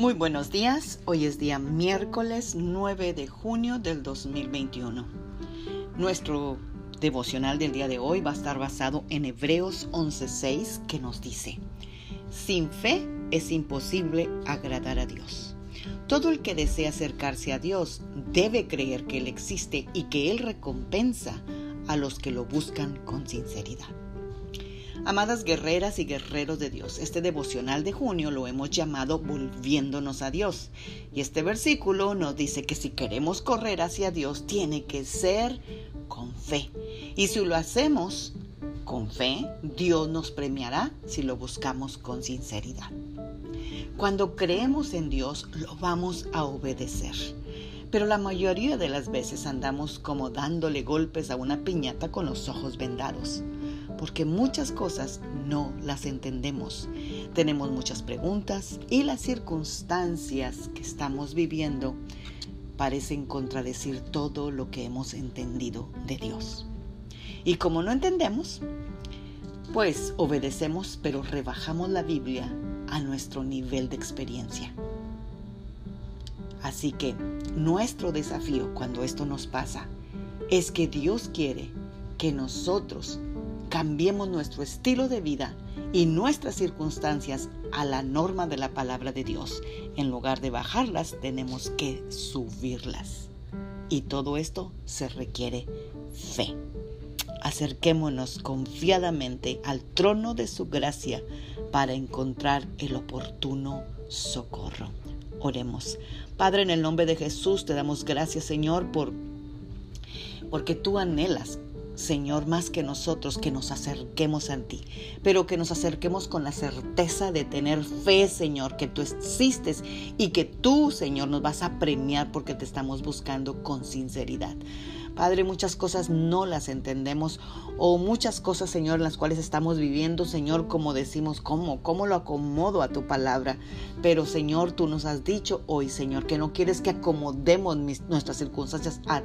Muy buenos días, hoy es día miércoles 9 de junio del 2021. Nuestro devocional del día de hoy va a estar basado en Hebreos 11:6 que nos dice, sin fe es imposible agradar a Dios. Todo el que desea acercarse a Dios debe creer que Él existe y que Él recompensa a los que lo buscan con sinceridad. Amadas guerreras y guerreros de Dios, este devocional de junio lo hemos llamado Volviéndonos a Dios. Y este versículo nos dice que si queremos correr hacia Dios, tiene que ser con fe. Y si lo hacemos con fe, Dios nos premiará si lo buscamos con sinceridad. Cuando creemos en Dios, lo vamos a obedecer. Pero la mayoría de las veces andamos como dándole golpes a una piñata con los ojos vendados porque muchas cosas no las entendemos. Tenemos muchas preguntas y las circunstancias que estamos viviendo parecen contradecir todo lo que hemos entendido de Dios. Y como no entendemos, pues obedecemos, pero rebajamos la Biblia a nuestro nivel de experiencia. Así que nuestro desafío cuando esto nos pasa es que Dios quiere que nosotros cambiemos nuestro estilo de vida y nuestras circunstancias a la norma de la palabra de Dios. En lugar de bajarlas, tenemos que subirlas. Y todo esto se requiere fe. Acerquémonos confiadamente al trono de su gracia para encontrar el oportuno socorro. Oremos. Padre, en el nombre de Jesús te damos gracias, Señor, por porque tú anhelas Señor, más que nosotros, que nos acerquemos a ti, pero que nos acerquemos con la certeza de tener fe, Señor, que tú existes y que tú, Señor, nos vas a premiar porque te estamos buscando con sinceridad. Padre, muchas cosas no las entendemos o muchas cosas, Señor, las cuales estamos viviendo, Señor, como decimos, ¿cómo? ¿Cómo lo acomodo a tu palabra? Pero, Señor, tú nos has dicho hoy, Señor, que no quieres que acomodemos nuestras circunstancias a,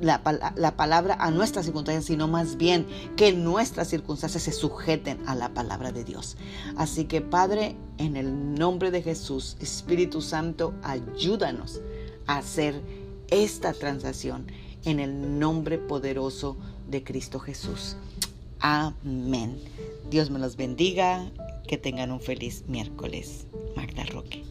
la, la, palabra a nuestras circunstancias, sino más bien que nuestras circunstancias se sujeten a la palabra de Dios. Así que, Padre, en el nombre de Jesús, Espíritu Santo, ayúdanos a hacer esta transacción en el nombre poderoso de Cristo Jesús. Amén. Dios me los bendiga. Que tengan un feliz miércoles. Magda Roque.